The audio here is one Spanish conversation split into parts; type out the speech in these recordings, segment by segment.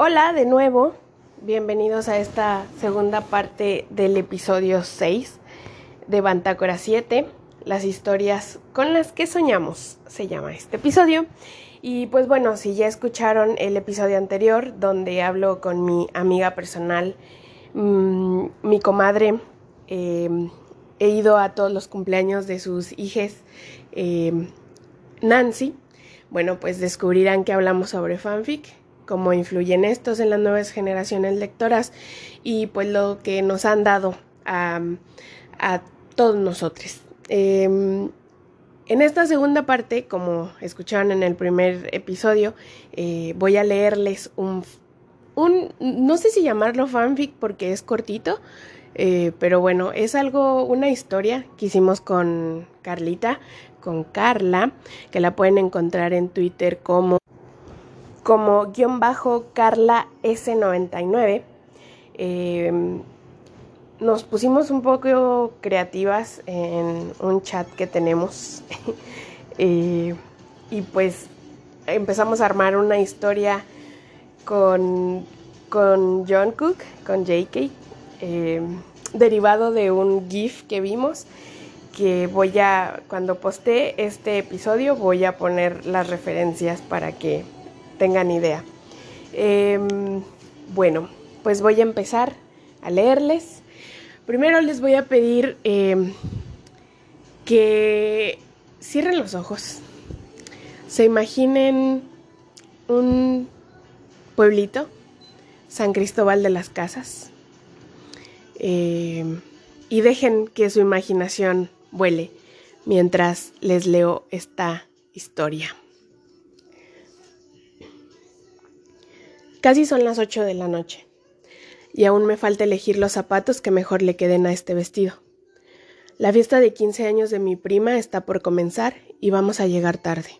Hola de nuevo, bienvenidos a esta segunda parte del episodio 6 de Bantácora 7, las historias con las que soñamos, se llama este episodio. Y pues bueno, si ya escucharon el episodio anterior donde hablo con mi amiga personal, mmm, mi comadre, eh, he ido a todos los cumpleaños de sus hijas, eh, Nancy, bueno, pues descubrirán que hablamos sobre fanfic cómo influyen estos en las nuevas generaciones lectoras y pues lo que nos han dado a, todos nosotros. Em, en esta segunda parte, como escucharon en el primer episodio, eh, voy a leerles un, un, no sé si llamarlo fanfic porque es cortito, eh, pero bueno, es algo, una historia que hicimos con Carlita, con Carla, que la pueden encontrar en Twitter como como guion bajo Carla S99. Eh, nos pusimos un poco creativas en un chat que tenemos y pues empezamos a armar una historia con, con John Cook, con JK, eh, derivado de un GIF que vimos que voy a, cuando poste este episodio, voy a poner las referencias para que tengan idea. Em, bueno, pues voy a empezar a leerles. Primero les voy a pedir em, que cierren los ojos. Se imaginen un pueblito, San Cristóbal de las Casas, em, y dejen que su imaginación vuele mientras les leo esta historia. Casi son las ocho de la noche, y aún me falta elegir los zapatos que mejor le queden a este vestido. La fiesta de 15 años de mi prima está por comenzar y vamos a llegar tarde.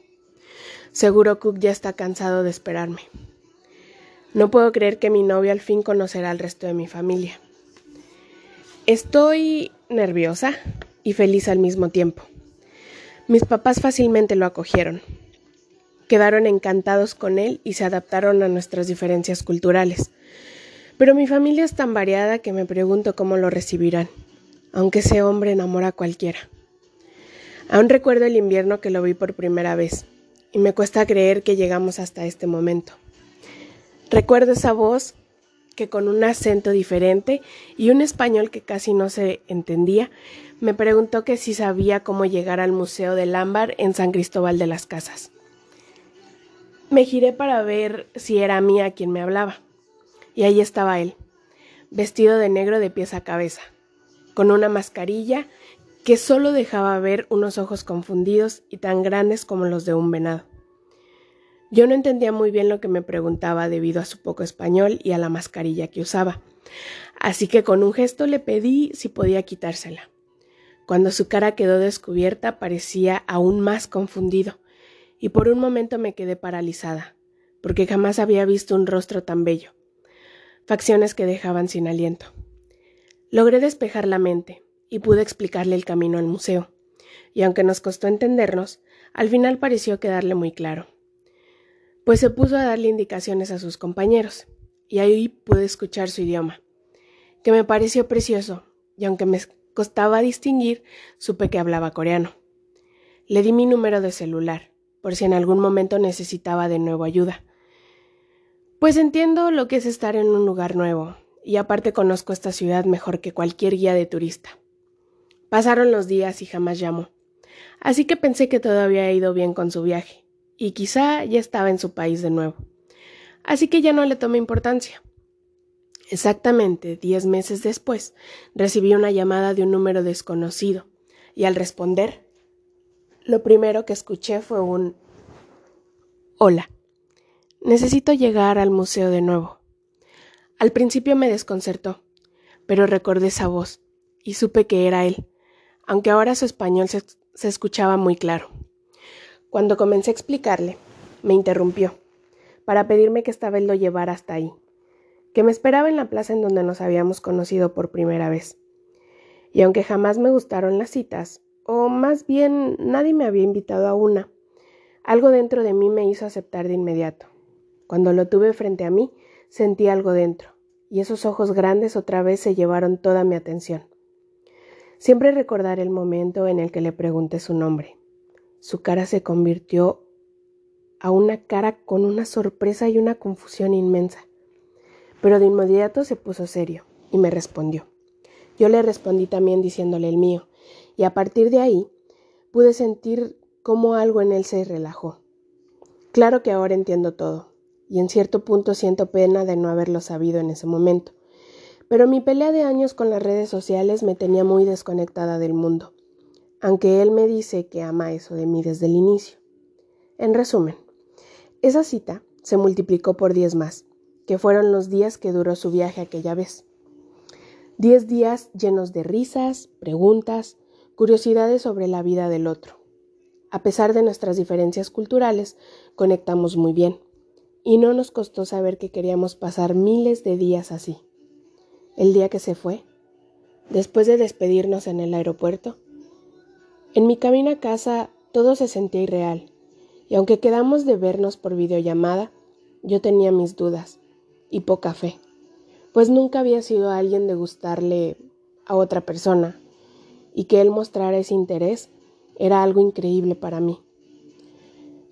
Seguro Cook ya está cansado de esperarme. No puedo creer que mi novio al fin conocerá al resto de mi familia. Estoy nerviosa y feliz al mismo tiempo. Mis papás fácilmente lo acogieron quedaron encantados con él y se adaptaron a nuestras diferencias culturales. Pero mi familia es tan variada que me pregunto cómo lo recibirán, aunque ese hombre enamora a cualquiera. Aún recuerdo el invierno que lo vi por primera vez, y me cuesta creer que llegamos hasta este momento. Recuerdo esa voz que con un acento diferente y un español que casi no se entendía, me preguntó que si sabía cómo llegar al Museo del Ámbar en San Cristóbal de las Casas. Me giré para ver si era mía quien me hablaba. Y ahí estaba él, vestido de negro de pies a cabeza, con una mascarilla que solo dejaba ver unos ojos confundidos y tan grandes como los de un venado. Yo no entendía muy bien lo que me preguntaba debido a su poco español y a la mascarilla que usaba, así que con un gesto le pedí si podía quitársela. Cuando su cara quedó descubierta parecía aún más confundido, y por un momento me quedé paralizada, porque jamás había visto un rostro tan bello, facciones que dejaban sin aliento. Logré despejar la mente y pude explicarle el camino al museo, y aunque nos costó entendernos, al final pareció quedarle muy claro, pues se puso a darle indicaciones a sus compañeros, y ahí pude escuchar su idioma, que me pareció precioso, y aunque me costaba distinguir, supe que hablaba coreano. Le di mi número de celular, por si en algún momento necesitaba de nuevo ayuda. Pues entiendo lo que es estar en un lugar nuevo, y aparte conozco esta ciudad mejor que cualquier guía de turista. Pasaron los días y jamás llamó, así que pensé que todo había ido bien con su viaje, y quizá ya estaba en su país de nuevo. Así que ya no le tomé importancia. Exactamente diez meses después, recibí una llamada de un número desconocido, y al responder lo primero que escuché fue un Hola. Necesito llegar al museo de nuevo. Al principio me desconcertó, pero recordé esa voz y supe que era él, aunque ahora su español se, se escuchaba muy claro. Cuando comencé a explicarle, me interrumpió, para pedirme que esta vez lo llevara hasta ahí, que me esperaba en la plaza en donde nos habíamos conocido por primera vez. Y aunque jamás me gustaron las citas, o más bien nadie me había invitado a una. Algo dentro de mí me hizo aceptar de inmediato. Cuando lo tuve frente a mí, sentí algo dentro, y esos ojos grandes otra vez se llevaron toda mi atención. Siempre recordaré el momento en el que le pregunté su nombre. Su cara se convirtió a una cara con una sorpresa y una confusión inmensa. Pero de inmediato se puso serio y me respondió. Yo le respondí también diciéndole el mío, y a partir de ahí pude sentir cómo algo en él se relajó. Claro que ahora entiendo todo, y en cierto punto siento pena de no haberlo sabido en ese momento. Pero mi pelea de años con las redes sociales me tenía muy desconectada del mundo, aunque él me dice que ama eso de mí desde el inicio. En resumen, esa cita se multiplicó por diez más, que fueron los días que duró su viaje aquella vez. Diez días llenos de risas, preguntas, curiosidades sobre la vida del otro. A pesar de nuestras diferencias culturales, conectamos muy bien, y no nos costó saber que queríamos pasar miles de días así. El día que se fue, después de despedirnos en el aeropuerto, en mi camino a casa todo se sentía irreal y aunque quedamos de vernos por videollamada, yo tenía mis dudas y poca fe, pues nunca había sido alguien de gustarle a otra persona, y que él mostrara ese interés era algo increíble para mí.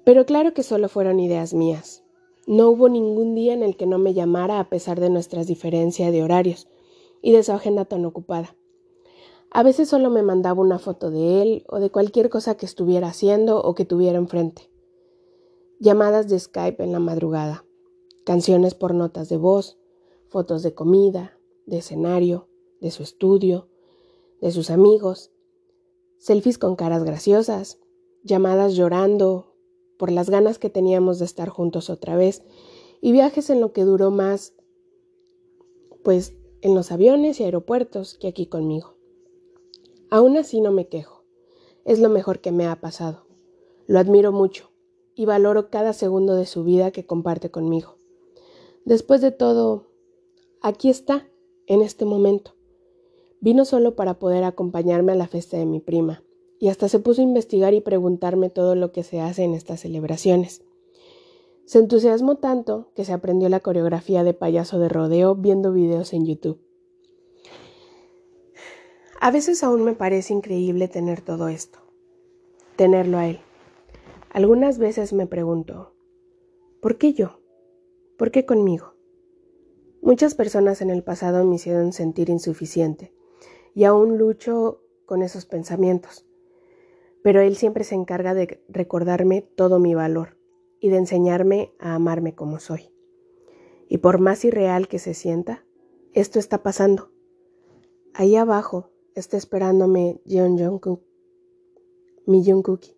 Pero claro que solo fueron ideas mías. No hubo ningún día en el que no me llamara a pesar de nuestras diferencias de horarios y de su agenda tan ocupada. A veces solo me mandaba una foto de él o de cualquier cosa que estuviera haciendo o que tuviera enfrente llamadas de Skype en la madrugada, canciones por notas de voz, fotos de comida, de escenario, de su estudio, de sus amigos, selfies con caras graciosas, llamadas llorando por las ganas que teníamos de estar juntos otra vez y viajes en lo que duró más, pues en los aviones y aeropuertos que aquí conmigo. Aún así no me quejo, es lo mejor que me ha pasado. Lo admiro mucho y valoro cada segundo de su vida que comparte conmigo. Después de todo, aquí está, en este momento. Vino solo para poder acompañarme a la fiesta de mi prima, y hasta se puso a investigar y preguntarme todo lo que se hace en estas celebraciones. Se entusiasmó tanto que se aprendió la coreografía de payaso de rodeo viendo videos en YouTube. A veces aún me parece increíble tener todo esto, tenerlo a él. Algunas veces me pregunto, ¿por qué yo? ¿Por qué conmigo? Muchas personas en el pasado me hicieron sentir insuficiente y aún lucho con esos pensamientos. Pero Él siempre se encarga de recordarme todo mi valor y de enseñarme a amarme como soy. Y por más irreal que se sienta, esto está pasando. Ahí abajo está esperándome Jeon Jungkook, mi Jungkookie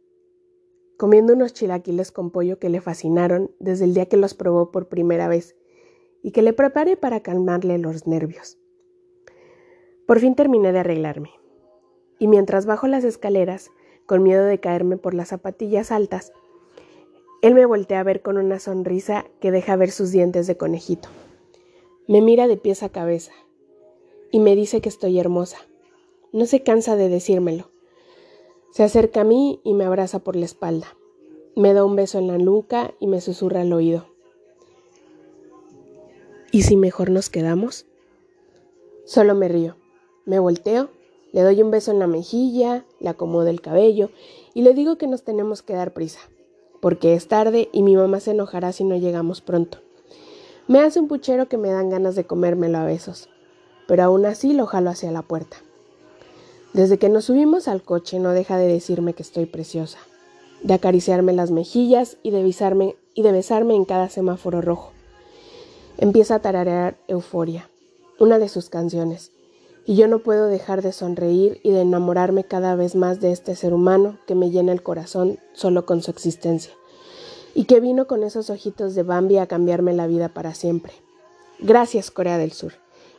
comiendo unos chilaquiles con pollo que le fascinaron desde el día que los probó por primera vez y que le preparé para calmarle los nervios. Por fin terminé de arreglarme, y mientras bajo las escaleras, con miedo de caerme por las zapatillas altas, él me voltea a ver con una sonrisa que deja ver sus dientes de conejito. Me mira de pies a cabeza y me dice que estoy hermosa. No se cansa de decírmelo. Se acerca a mí y me abraza por la espalda. Me da un beso en la nuca y me susurra al oído. ¿Y si mejor nos quedamos? Solo me río. Me volteo, le doy un beso en la mejilla, le acomodo el cabello y le digo que nos tenemos que dar prisa, porque es tarde y mi mamá se enojará si no llegamos pronto. Me hace un puchero que me dan ganas de comérmelo a besos, pero aún así lo jalo hacia la puerta. Desde que nos subimos al coche no deja de decirme que estoy preciosa, de acariciarme las mejillas y de, besarme, y de besarme en cada semáforo rojo. Empieza a tararear Euforia, una de sus canciones, y yo no puedo dejar de sonreír y de enamorarme cada vez más de este ser humano que me llena el corazón solo con su existencia, y que vino con esos ojitos de Bambi a cambiarme la vida para siempre. Gracias Corea del Sur,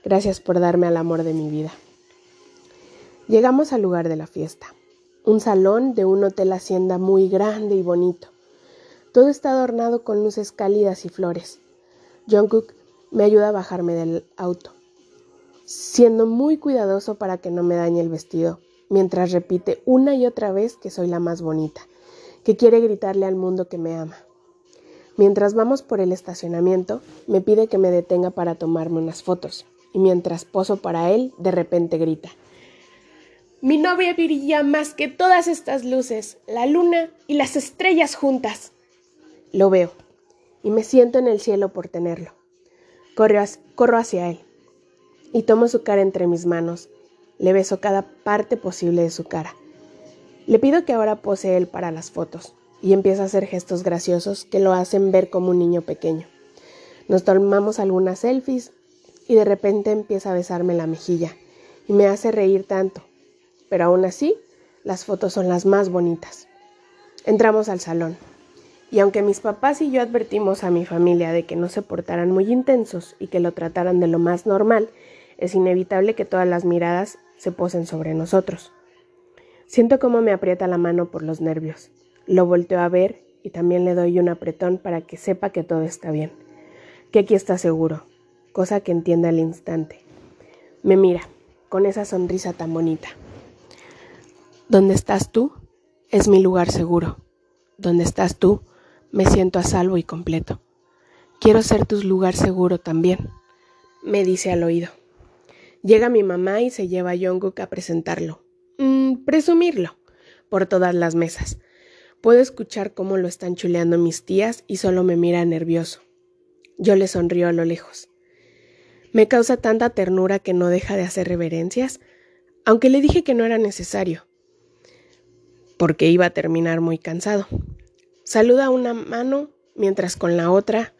gracias por darme al amor de mi vida. Llegamos al lugar de la fiesta, un salón de un hotel hacienda muy grande y bonito. Todo está adornado con luces cálidas y flores. Jungkook me ayuda a bajarme del auto, siendo muy cuidadoso para que no me dañe el vestido, mientras repite una y otra vez que soy la más bonita, que quiere gritarle al mundo que me ama. Mientras vamos por el estacionamiento, me pide que me detenga para tomarme unas fotos, y mientras poso para él, de repente grita. Mi novia brilla más que todas estas luces, la luna y las estrellas juntas. Lo veo, y me siento en el cielo por tenerlo. Corro, hacia él, y tomo su cara entre mis manos. Le beso cada parte posible de su cara. Le pido que ahora pose él para las fotos y empieza a hacer gestos graciosos que lo hacen ver como un niño pequeño. Nos tomamos algunas selfies y de repente empieza a besarme la mejilla y me hace reír tanto, pero aún así las fotos son las más bonitas. Entramos al salón y aunque mis papás y yo advertimos a mi familia de que no se portaran muy intensos y que lo trataran de lo más normal, es inevitable que todas las miradas se posen sobre nosotros. Siento cómo me aprieta la mano por los nervios. Lo volteo a ver y también le doy un apretón para que sepa que todo está bien, que aquí está seguro, cosa que entiende al instante. Me mira, con esa sonrisa tan bonita. Donde estás tú es mi lugar seguro. Donde estás tú me siento a salvo y completo. Quiero ser tu lugar seguro también, me dice al oído. Llega mi mamá y se lleva a Jungkook a presentarlo. Mm, presumirlo. Por todas las mesas. Puedo escuchar cómo lo están chuleando mis tías y solo me mira nervioso. Yo le sonrío a lo lejos. Me causa tanta ternura que no deja de hacer reverencias, aunque le dije que no era necesario, porque iba a terminar muy cansado. Saluda una mano mientras con la otra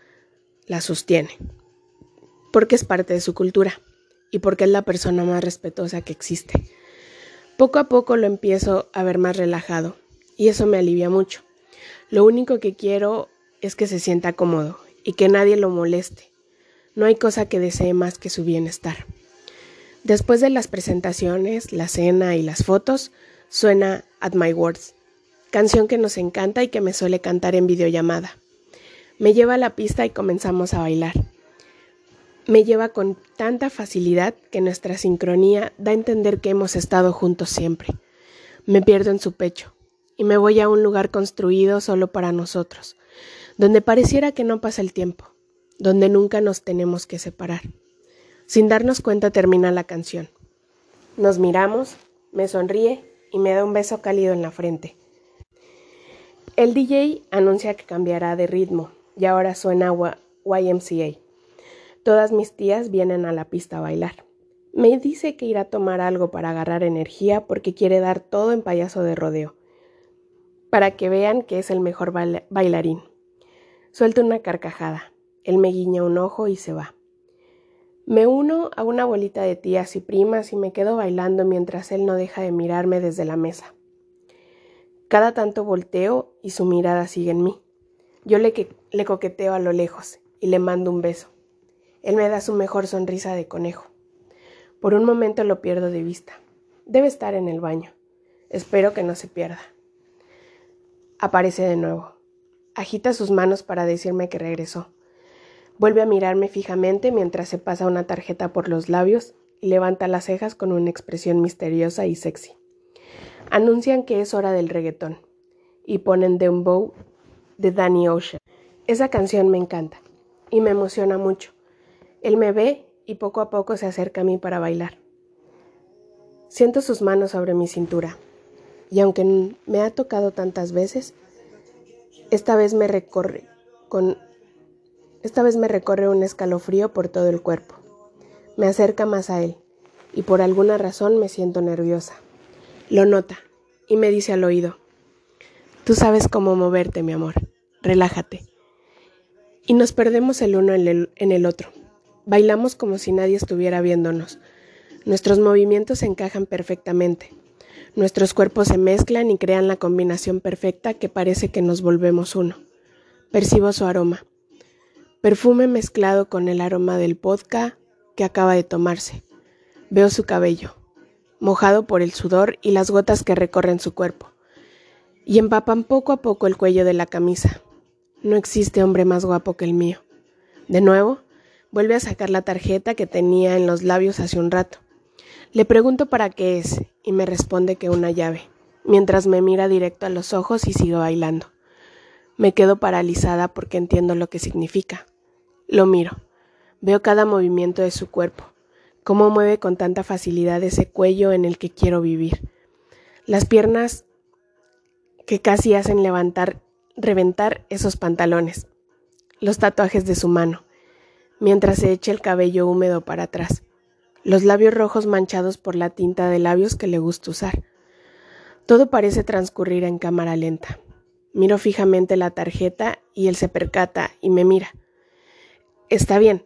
la sostiene, porque es parte de su cultura y porque es la persona más respetuosa que existe. Poco a poco lo empiezo a ver más relajado y eso me alivia mucho. Lo único que quiero es que se sienta cómodo y que nadie lo moleste. No hay cosa que desee más que su bienestar. Después de las presentaciones, la cena y las fotos, suena At My Words, canción que nos encanta y que me suele cantar en videollamada. Me lleva a la pista y comenzamos a bailar. Me lleva con tanta facilidad que nuestra sincronía da a entender que hemos estado juntos siempre. Me pierdo en su pecho y me voy a un lugar construido solo para nosotros, donde pareciera que no pasa el tiempo, donde nunca nos tenemos que separar. Sin darnos cuenta termina la canción. Nos miramos, me sonríe y me da un beso cálido en la frente. El DJ anuncia que cambiará de ritmo y ahora suena YMCA. Todas mis tías vienen a la pista a bailar. Me dice que irá a tomar algo para agarrar energía porque quiere dar todo en payaso de rodeo para que vean que es el mejor bailarín. Suelto una carcajada. Él me guiña un ojo y se va. Me uno a una bolita de tías y primas y me quedo bailando mientras él no deja de mirarme desde la mesa. Cada tanto volteo y su mirada sigue en mí. Yo le, le coqueteo a lo lejos y le mando un beso. Él me da su mejor sonrisa de conejo. Por un momento lo pierdo de vista. Debe estar en el baño. Espero que no se pierda. Aparece de nuevo. Agita sus manos para decirme que regresó. Vuelve a mirarme fijamente mientras se pasa una tarjeta por los labios y levanta las cejas con una expresión misteriosa y sexy. Anuncian que es hora del reggaetón y ponen Dembow de Danny Ocean. Esa canción me encanta y me emociona mucho. Él me ve y poco a poco se acerca a mí para bailar. Siento sus manos sobre mi cintura y aunque me ha tocado tantas veces, esta vez me recorre con esta vez me recorre un escalofrío por todo el cuerpo. Me acerca más a él y por alguna razón me siento nerviosa. Lo nota y me dice al oído, Tú sabes cómo moverte, mi amor, relájate. Y nos perdemos el uno en el, en el otro. Bailamos como si nadie estuviera viéndonos. Nuestros movimientos se encajan perfectamente. Nuestros cuerpos se mezclan y crean la combinación perfecta que parece que nos volvemos uno. Percibo su aroma. Perfume mezclado con el aroma del vodka que acaba de tomarse. Veo su cabello, mojado por el sudor y las gotas que recorren su cuerpo, y empapan poco a poco el cuello de la camisa. No existe hombre más guapo que el mío. De nuevo, vuelve a sacar la tarjeta que tenía en los labios hace un rato. Le pregunto para qué es y me responde que una llave, mientras me mira directo a los ojos y sigo bailando. Me quedo paralizada porque entiendo lo que significa. Lo miro. Veo cada movimiento de su cuerpo, cómo mueve con tanta facilidad ese cuello en el que quiero vivir. Las piernas que casi hacen levantar, reventar esos pantalones. Los tatuajes de su mano, mientras se echa el cabello húmedo para atrás. Los labios rojos manchados por la tinta de labios que le gusta usar. Todo parece transcurrir en cámara lenta. Miro fijamente la tarjeta y él se percata y me mira. Está bien,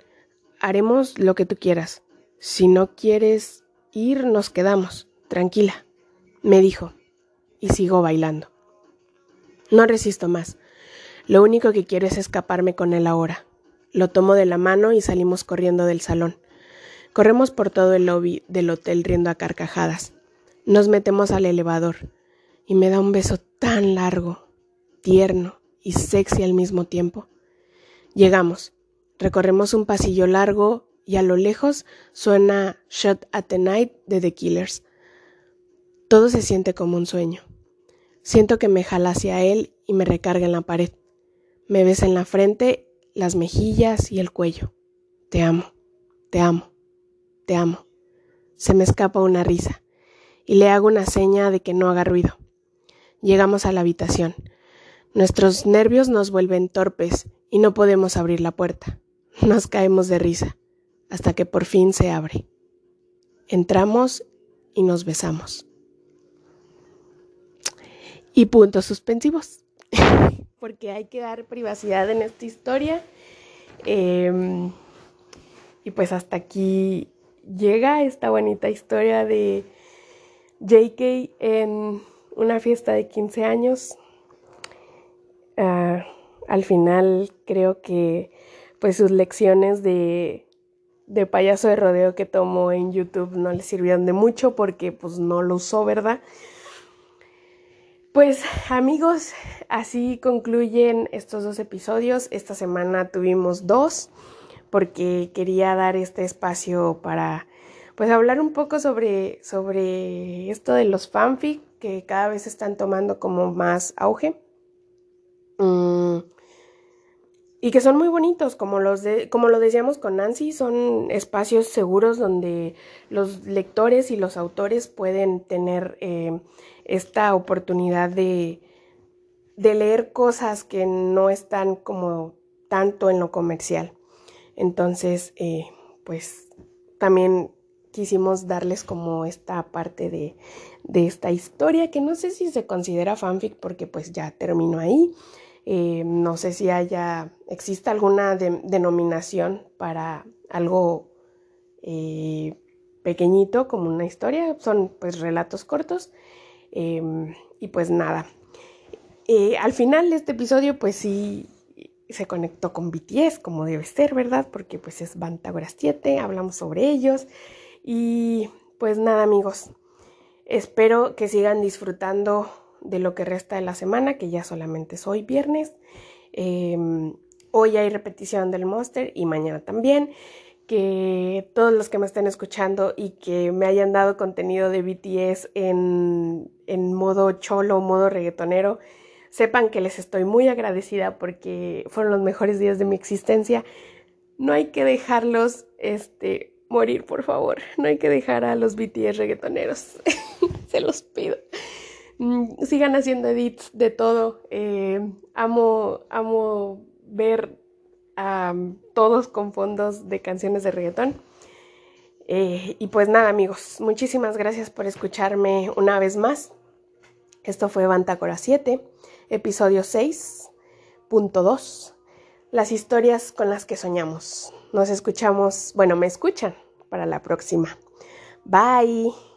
haremos lo que tú quieras. Si no quieres ir, nos quedamos. Tranquila, me dijo, y sigo bailando. No resisto más. Lo único que quiero es escaparme con él ahora. Lo tomo de la mano y salimos corriendo del salón. Corremos por todo el lobby del hotel riendo a carcajadas. Nos metemos al elevador y me da un beso tan largo, tierno y sexy al mismo tiempo. Llegamos. Recorremos un pasillo largo y a lo lejos suena Shot at the Night de The Killers. Todo se siente como un sueño. Siento que me jala hacia él y me recarga en la pared. Me besa en la frente, las mejillas y el cuello. Te amo, te amo, te amo. Se me escapa una risa y le hago una seña de que no haga ruido. Llegamos a la habitación. Nuestros nervios nos vuelven torpes y no podemos abrir la puerta. Nos caemos de risa, hasta que por fin se abre. Entramos y nos besamos. Y puntos suspensivos, porque hay que dar privacidad en esta historia. Em, y pues hasta aquí llega esta bonita historia de JK en una fiesta de 15 años. Ah, al final creo que pues sus lecciones de, de payaso de rodeo que tomó en YouTube no le sirvieron de mucho porque pues no lo usó, ¿verdad? Pues amigos, así concluyen estos dos episodios. Esta semana tuvimos dos porque quería dar este espacio para pues hablar un poco sobre, sobre esto de los fanfic que cada vez están tomando como más auge. Mm, y que son muy bonitos, como, los de, como lo decíamos con Nancy, son espacios seguros donde los lectores y los autores pueden tener eh, esta oportunidad de, de leer cosas que no están como tanto en lo comercial. Entonces, eh, pues también quisimos darles como esta parte de, de, esta historia que no sé si se considera fanfic porque pues ya terminó ahí, eh, no sé si haya, existe alguna denominación para algo eh, pequeñito como una historia, son pues relatos cortos em, y pues nada. Eh, al final de este episodio pues sí se conectó con BTS como debe ser, ¿verdad? Porque pues es Bantagoras 7, hablamos sobre ellos y pues nada amigos, espero que sigan disfrutando de lo que resta de la semana, que ya solamente es hoy viernes. Em, hoy hay repetición del Monster y mañana también. Que todos los que me estén escuchando y que me hayan dado contenido de BTS en, en modo cholo, modo reggaetonero, sepan que les estoy muy agradecida porque fueron los mejores días de mi existencia. No hay que dejarlos este, morir, por favor. No hay que dejar a los BTS reggaetoneros. Se los pido. Mm, sigan haciendo edits de todo. Eh, amo, amo ver a todos con fondos de canciones de reggaetón. Eh, y pues nada, amigos, muchísimas gracias por escucharme una vez más. Esto fue Bantácora 7, episodio 6.2. Las historias con las que soñamos. Nos escuchamos, bueno, me escuchan para la próxima. Bye.